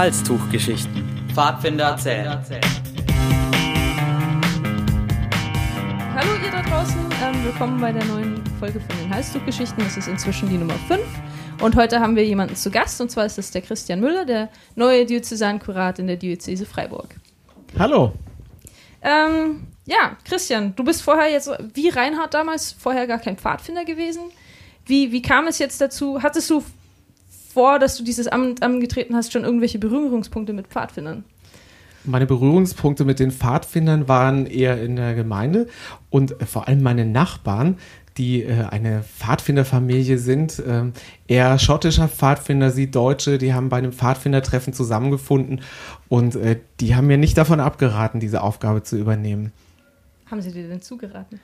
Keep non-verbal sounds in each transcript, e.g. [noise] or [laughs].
Halstuchgeschichten. Pfadfinder erzählen. Hallo ihr da draußen, ähm, willkommen bei der neuen Folge von den Halstuchgeschichten. Das ist inzwischen die Nummer 5. Und heute haben wir jemanden zu Gast, und zwar ist es der Christian Müller, der neue Diözesankurat in der Diözese Freiburg. Hallo. Ähm, ja, Christian, du bist vorher jetzt, wie Reinhard damals, vorher gar kein Pfadfinder gewesen. Wie, wie kam es jetzt dazu? Hattest du vor, dass du dieses Amt angetreten hast, schon irgendwelche Berührungspunkte mit Pfadfindern? Meine Berührungspunkte mit den Pfadfindern waren eher in der Gemeinde und vor allem meine Nachbarn, die äh, eine Pfadfinderfamilie sind, äh, eher schottischer Pfadfinder, sie Deutsche, die haben bei einem Pfadfindertreffen zusammengefunden und äh, die haben mir nicht davon abgeraten, diese Aufgabe zu übernehmen. Haben sie dir denn zugeraten?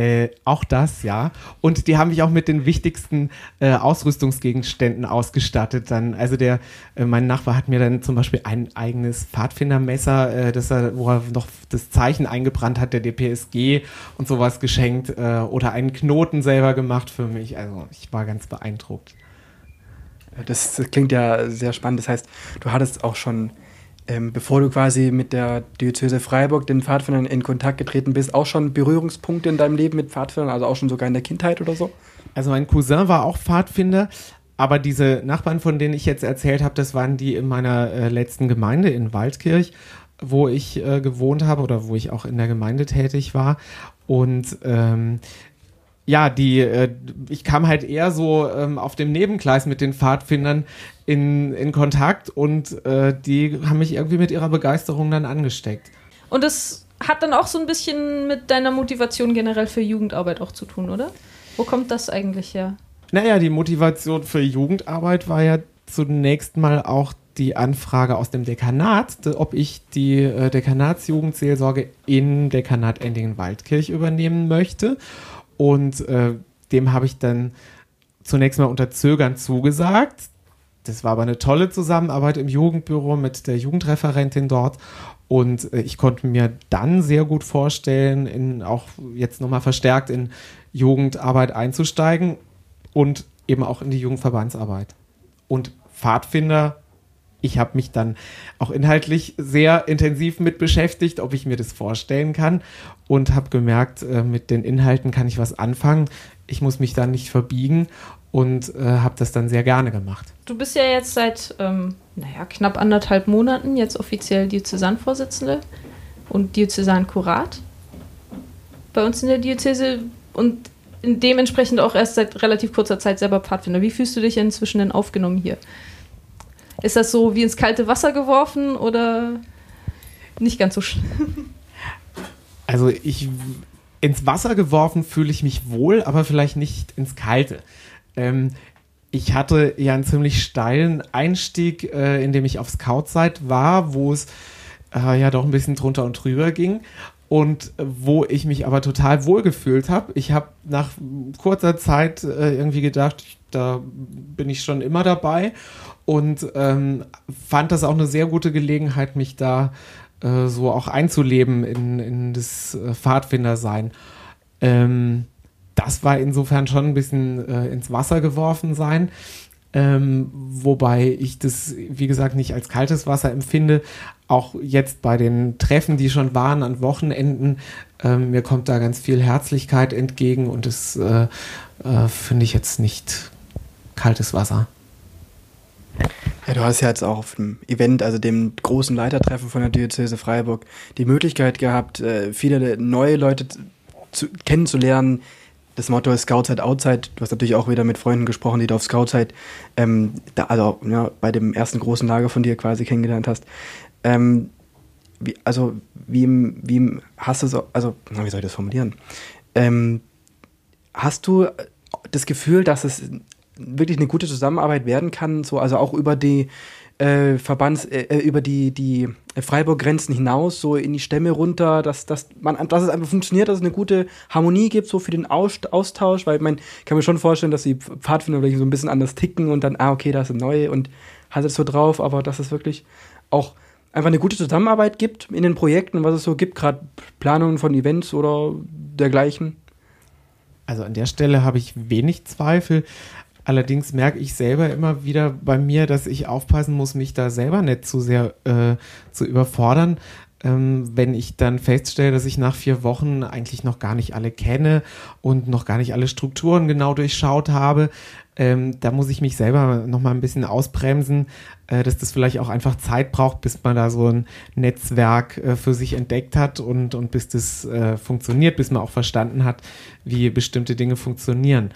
Äh, auch das, ja. Und die haben mich auch mit den wichtigsten äh, Ausrüstungsgegenständen ausgestattet. Dann, also der, äh, mein Nachbar hat mir dann zum Beispiel ein eigenes Pfadfindermesser, äh, das er, wo er noch das Zeichen eingebrannt hat, der DPSG und sowas geschenkt äh, oder einen Knoten selber gemacht für mich. Also ich war ganz beeindruckt. Das, das klingt ja sehr spannend. Das heißt, du hattest auch schon ähm, bevor du quasi mit der Diözese Freiburg, den Pfadfindern, in Kontakt getreten bist, auch schon Berührungspunkte in deinem Leben mit Pfadfindern, also auch schon sogar in der Kindheit oder so? Also mein Cousin war auch Pfadfinder, aber diese Nachbarn, von denen ich jetzt erzählt habe, das waren die in meiner äh, letzten Gemeinde in Waldkirch, wo ich äh, gewohnt habe oder wo ich auch in der Gemeinde tätig war. Und ähm, ja, die, äh, ich kam halt eher so ähm, auf dem Nebengleis mit den Pfadfindern in, in Kontakt und äh, die haben mich irgendwie mit ihrer Begeisterung dann angesteckt. Und das hat dann auch so ein bisschen mit deiner Motivation generell für Jugendarbeit auch zu tun, oder? Wo kommt das eigentlich her? Naja, die Motivation für Jugendarbeit war ja zunächst mal auch die Anfrage aus dem Dekanat, ob ich die äh, Dekanatsjugendseelsorge in Dekanat Endingen-Waldkirch übernehmen möchte. Und äh, dem habe ich dann zunächst mal unter Zögern zugesagt. Das war aber eine tolle Zusammenarbeit im Jugendbüro mit der Jugendreferentin dort. Und äh, ich konnte mir dann sehr gut vorstellen, in, auch jetzt nochmal verstärkt in Jugendarbeit einzusteigen und eben auch in die Jugendverbandsarbeit. Und Pfadfinder ich habe mich dann auch inhaltlich sehr intensiv mit beschäftigt, ob ich mir das vorstellen kann und habe gemerkt, äh, mit den Inhalten kann ich was anfangen. Ich muss mich dann nicht verbiegen und äh, habe das dann sehr gerne gemacht. Du bist ja jetzt seit, ähm, naja, knapp anderthalb Monaten jetzt offiziell Diözesanvorsitzende und Diözesankurat bei uns in der Diözese und dementsprechend auch erst seit relativ kurzer Zeit selber Pfadfinder. Wie fühlst du dich inzwischen denn aufgenommen hier? Ist das so wie ins kalte Wasser geworfen oder nicht ganz so schlimm? Also ich ins Wasser geworfen fühle ich mich wohl, aber vielleicht nicht ins Kalte. Ähm, ich hatte ja einen ziemlich steilen Einstieg, äh, in dem ich auf Scoutzeit war, wo es äh, ja doch ein bisschen drunter und drüber ging und wo ich mich aber total wohl gefühlt habe. Ich habe nach kurzer Zeit äh, irgendwie gedacht, da bin ich schon immer dabei und ähm, fand das auch eine sehr gute Gelegenheit, mich da äh, so auch einzuleben in, in das äh, Pfadfindersein. Ähm, das war insofern schon ein bisschen äh, ins Wasser geworfen sein. Ähm, wobei ich das, wie gesagt, nicht als kaltes Wasser empfinde. Auch jetzt bei den Treffen, die schon waren an Wochenenden, ähm, mir kommt da ganz viel Herzlichkeit entgegen und das äh, äh, finde ich jetzt nicht kaltes Wasser. Ja, du hast ja jetzt auch auf dem Event, also dem großen Leitertreffen von der Diözese Freiburg, die Möglichkeit gehabt, äh, viele neue Leute zu, kennenzulernen. Das Motto ist Scoutside Outside. Du hast natürlich auch wieder mit Freunden gesprochen, die du auf Scoutside, ähm, da, also ja, bei dem ersten großen Lager von dir quasi kennengelernt hast. Ähm, wie, also, wie, wie hast du so, also, wie soll ich das formulieren? Ähm, hast du das Gefühl, dass es wirklich eine gute Zusammenarbeit werden kann, so also auch über die äh, Verbands, äh, äh über die, die Freiburg-Grenzen hinaus, so in die Stämme runter, dass, dass, man, dass es einfach funktioniert, dass es eine gute Harmonie gibt, so für den Austausch, weil man kann mir schon vorstellen, dass die Pfadfinder vielleicht so ein bisschen anders ticken und dann, ah, okay, da eine neue und hat es so drauf, aber dass es wirklich auch einfach eine gute Zusammenarbeit gibt in den Projekten, was es so gibt, gerade Planungen von Events oder dergleichen. Also an der Stelle habe ich wenig Zweifel. Allerdings merke ich selber immer wieder bei mir, dass ich aufpassen muss, mich da selber nicht zu sehr äh, zu überfordern. Ähm, wenn ich dann feststelle, dass ich nach vier Wochen eigentlich noch gar nicht alle kenne und noch gar nicht alle Strukturen genau durchschaut habe, ähm, da muss ich mich selber noch mal ein bisschen ausbremsen, äh, dass das vielleicht auch einfach Zeit braucht, bis man da so ein Netzwerk äh, für sich entdeckt hat und, und bis das äh, funktioniert, bis man auch verstanden hat, wie bestimmte Dinge funktionieren.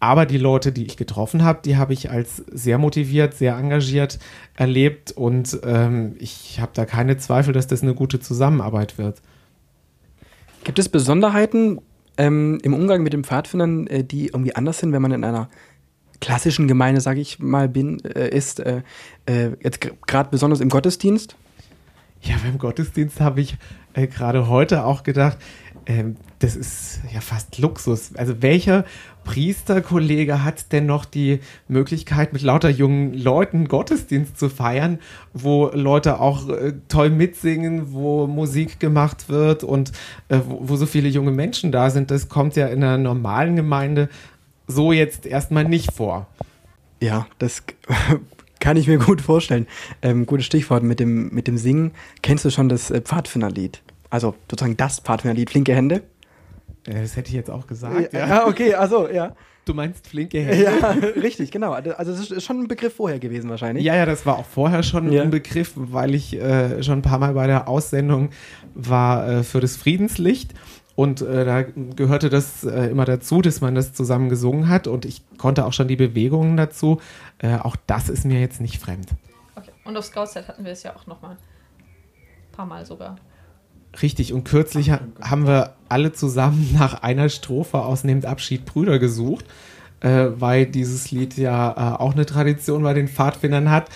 Aber die Leute, die ich getroffen habe, die habe ich als sehr motiviert, sehr engagiert erlebt und ähm, ich habe da keine Zweifel, dass das eine gute Zusammenarbeit wird. Gibt es Besonderheiten ähm, im Umgang mit den Pfadfindern, äh, die irgendwie anders sind, wenn man in einer klassischen Gemeinde, sage ich mal, bin, äh, ist, äh, äh jetzt gerade besonders im Gottesdienst? Ja, beim Gottesdienst habe ich äh, gerade heute auch gedacht, ähm, das ist ja fast Luxus. Also welcher Priesterkollege hat denn noch die Möglichkeit, mit lauter jungen Leuten Gottesdienst zu feiern, wo Leute auch äh, toll mitsingen, wo Musik gemacht wird und äh, wo, wo, so viele junge Menschen da sind? Das kommt ja in einer normalen Gemeinde so jetzt erstmal nicht vor. Ja, das [laughs] kann ich mir gut vorstellen. Ähm, gutes Stichwort mit dem, mit dem Singen. Kennst du schon das äh, Pfadfinderlied? Also sozusagen das Pfadfinderlied, Flinke Hände? Das hätte ich jetzt auch gesagt. Ja, ja. okay, also ja. Du meinst flinke Hände? Ja, [laughs] richtig, genau. Also das ist schon ein Begriff vorher gewesen wahrscheinlich. Ja, ja, das war auch vorher schon ja. ein Begriff, weil ich äh, schon ein paar Mal bei der Aussendung war äh, für das Friedenslicht. Und äh, da gehörte das äh, immer dazu, dass man das zusammen gesungen hat. Und ich konnte auch schon die Bewegungen dazu. Äh, auch das ist mir jetzt nicht fremd. Okay. Und auf Scoutset hatten wir es ja auch nochmal. Ein paar Mal sogar. Richtig, und kürzlich ha haben wir alle zusammen [laughs] nach einer Strophe aus Nehmt Abschied Brüder gesucht, äh, weil dieses Lied ja äh, auch eine Tradition bei den Pfadfindern hat.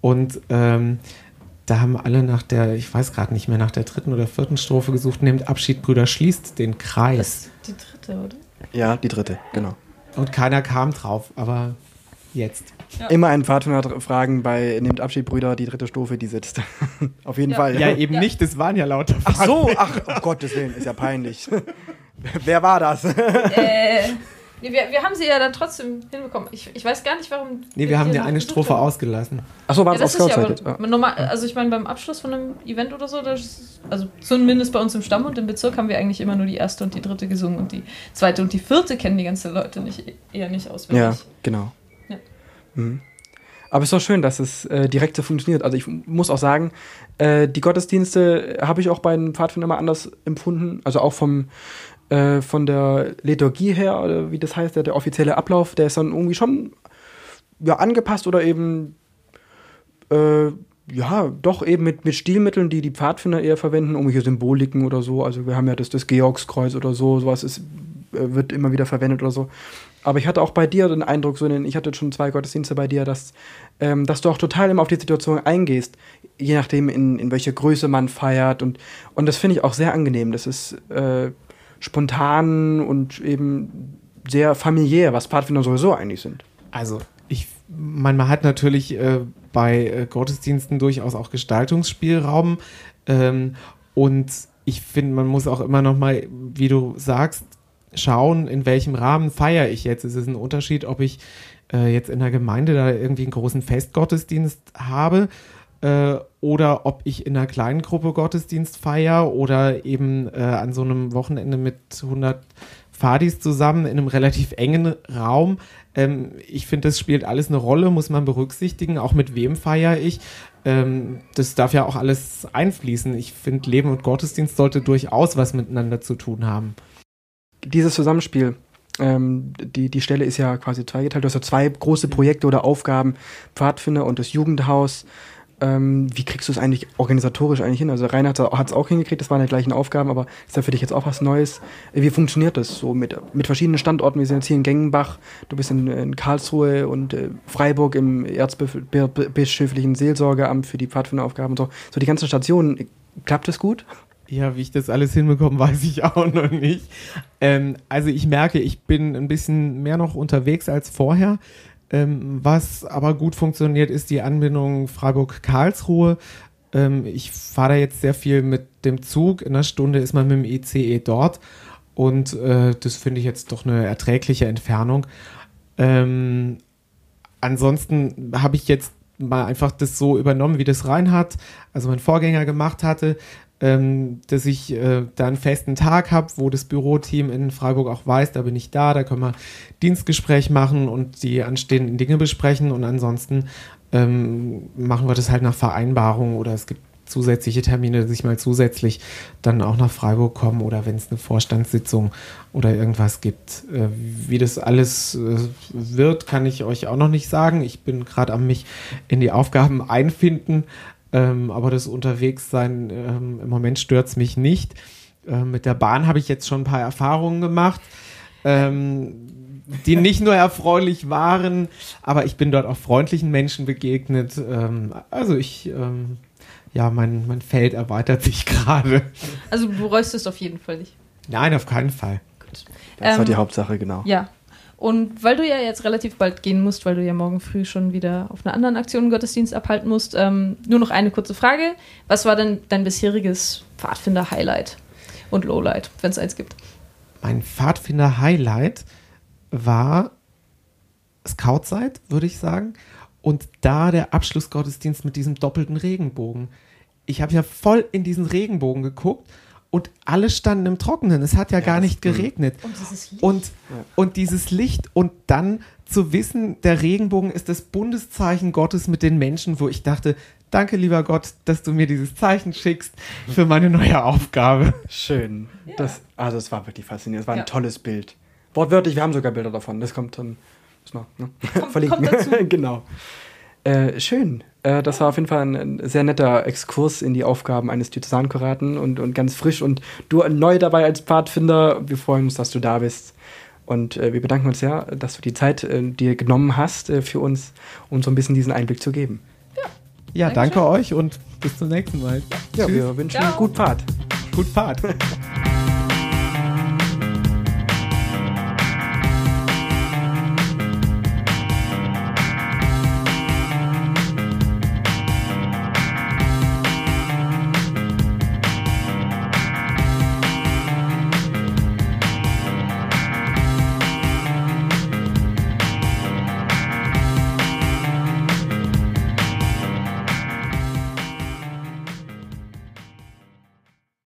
Und ähm, da haben alle nach der, ich weiß gerade nicht mehr, nach der dritten oder vierten Strophe gesucht, Nehmt Abschied Brüder, schließt den Kreis. Das ist die dritte, oder? Ja, die dritte, genau. Und keiner kam drauf, aber jetzt. Ja. Immer einen Pfadfinder fragen bei Nehmt Abschied, Brüder, die dritte Stufe, die sitzt. [laughs] Auf jeden ja. Fall. Ja, eben ja. nicht, das waren ja lauter Ach so, ach, um [laughs] Gottes Willen, ist ja peinlich. [laughs] Wer war das? äh, nee, wir, wir haben sie ja dann trotzdem hinbekommen. Ich, ich weiß gar nicht, warum. Nee, wir haben ja eine Strophe haben. ausgelassen. Ach so, war es ja, auf Scoutzeit ja, normal, Also ich meine, beim Abschluss von einem Event oder so, das, also zumindest bei uns im Stamm und im Bezirk haben wir eigentlich immer nur die erste und die dritte gesungen und die zweite und die vierte kennen die ganzen Leute nicht, eher nicht auswendig. Ja, genau. Mhm. Aber es ist doch schön, dass es äh, direkt so funktioniert. Also ich muss auch sagen, äh, die Gottesdienste habe ich auch bei den Pfadfindern immer anders empfunden. Also auch vom, äh, von der Liturgie her, oder wie das heißt, der, der, offizielle Ablauf, der ist dann irgendwie schon ja, angepasst oder eben äh, ja, doch eben mit, mit Stilmitteln, die die Pfadfinder eher verwenden, irgendwelche Symboliken oder so. Also wir haben ja das, das Georgskreuz oder so, sowas ist, wird immer wieder verwendet oder so. Aber ich hatte auch bei dir den Eindruck, so den, ich hatte schon zwei Gottesdienste bei dir, dass, ähm, dass du auch total immer auf die Situation eingehst, je nachdem, in, in welche Größe man feiert. Und, und das finde ich auch sehr angenehm. Das ist äh, spontan und eben sehr familiär, was Pfadfinder sowieso eigentlich sind. Also, ich, man, man hat natürlich äh, bei äh, Gottesdiensten durchaus auch Gestaltungsspielraum. Ähm, und ich finde, man muss auch immer noch mal, wie du sagst, schauen, in welchem Rahmen feiere ich jetzt. Es ist ein Unterschied, ob ich äh, jetzt in der Gemeinde da irgendwie einen großen Festgottesdienst habe äh, oder ob ich in einer kleinen Gruppe Gottesdienst feiere oder eben äh, an so einem Wochenende mit 100 Fadis zusammen in einem relativ engen Raum. Ähm, ich finde, das spielt alles eine Rolle, muss man berücksichtigen, auch mit wem feiere ich. Ähm, das darf ja auch alles einfließen. Ich finde, Leben und Gottesdienst sollte durchaus was miteinander zu tun haben dieses Zusammenspiel, ähm, die, die Stelle ist ja quasi zweigeteilt. Du hast ja zwei große Projekte oder Aufgaben, Pfadfinder und das Jugendhaus. Ähm, wie kriegst du es eigentlich organisatorisch eigentlich hin? Also Rainer hat es auch hingekriegt, das waren die gleichen Aufgaben, aber ist ja für dich jetzt auch was Neues. Wie funktioniert das so mit, mit verschiedenen Standorten? Wir sind jetzt hier in Gengenbach, du bist in, in Karlsruhe und äh, Freiburg im Erzbischöflichen Seelsorgeamt für die Pfadfinderaufgaben und so. So die ganzen Stationen, klappt das gut? Ja, wie ich das alles hinbekomme, [laughs] weiß ich auch noch nicht. Ähm, also ich merke, ich bin ein bisschen mehr noch unterwegs als vorher. Ähm, was aber gut funktioniert, ist die Anbindung Freiburg-Karlsruhe. Ähm, ich fahre da jetzt sehr viel mit dem Zug. In einer Stunde ist man mit dem ICE dort. Und äh, das finde ich jetzt doch eine erträgliche Entfernung. Ähm, ansonsten habe ich jetzt mal einfach das so übernommen, wie das Reinhard, also mein Vorgänger gemacht hatte, ähm, dass ich äh, da einen festen Tag habe, wo das Büroteam in Freiburg auch weiß, da bin ich da, da können wir Dienstgespräch machen und die anstehenden Dinge besprechen und ansonsten ähm, machen wir das halt nach Vereinbarung oder es gibt zusätzliche Termine, dass ich mal zusätzlich dann auch nach Freiburg komme oder wenn es eine Vorstandssitzung oder irgendwas gibt. Äh, wie das alles äh, wird, kann ich euch auch noch nicht sagen. Ich bin gerade am mich in die Aufgaben einfinden, ähm, aber das Unterwegssein ähm, im Moment stört es mich nicht. Äh, mit der Bahn habe ich jetzt schon ein paar Erfahrungen gemacht. Ähm, die [laughs] nicht nur erfreulich waren, aber ich bin dort auch freundlichen Menschen begegnet. Ähm, also ich ähm, ja, mein, mein Feld erweitert sich [laughs] gerade. Also du bereust es auf jeden Fall nicht. Nein, auf keinen Fall. Gut. Das ähm, war die Hauptsache, genau. Ja. Und weil du ja jetzt relativ bald gehen musst, weil du ja morgen früh schon wieder auf einer anderen Aktion Gottesdienst abhalten musst, ähm, nur noch eine kurze Frage. Was war denn dein bisheriges Pfadfinder-Highlight und Lowlight, wenn es eins gibt? Mein Pfadfinder-Highlight war Scoutzeit, würde ich sagen. Und da der Abschlussgottesdienst mit diesem doppelten Regenbogen ich habe ja voll in diesen Regenbogen geguckt und alle standen im Trockenen. Es hat ja, ja gar nicht geregnet. Und dieses Licht. Und, ja. und dieses Licht und dann zu wissen, der Regenbogen ist das Bundeszeichen Gottes mit den Menschen, wo ich dachte, danke lieber Gott, dass du mir dieses Zeichen schickst für meine neue Aufgabe. Schön. Ja. Das, also es war wirklich faszinierend. Es war ein tolles Bild. Wortwörtlich, wir haben sogar Bilder davon. Das kommt dann. Muss noch, ne? kommt, [laughs] Verlinken. Kommt [laughs] genau. Äh, schön. Äh, das war auf jeden Fall ein, ein, sehr netter Exkurs in die Aufgaben eines Diözesankuraten und, und ganz frisch. Und du neu dabei als Pfadfinder. Wir freuen uns, dass du da bist. Und äh, wir bedanken uns sehr, dass du die Zeit äh, dir genommen hast äh, für uns, um so ein bisschen diesen Einblick zu geben. Ja, ja danke euch und bis zum nächsten Mal. Ja, Tschüss. wir wünschen Ciao. gut Fahrt. Gut Fahrt. [laughs]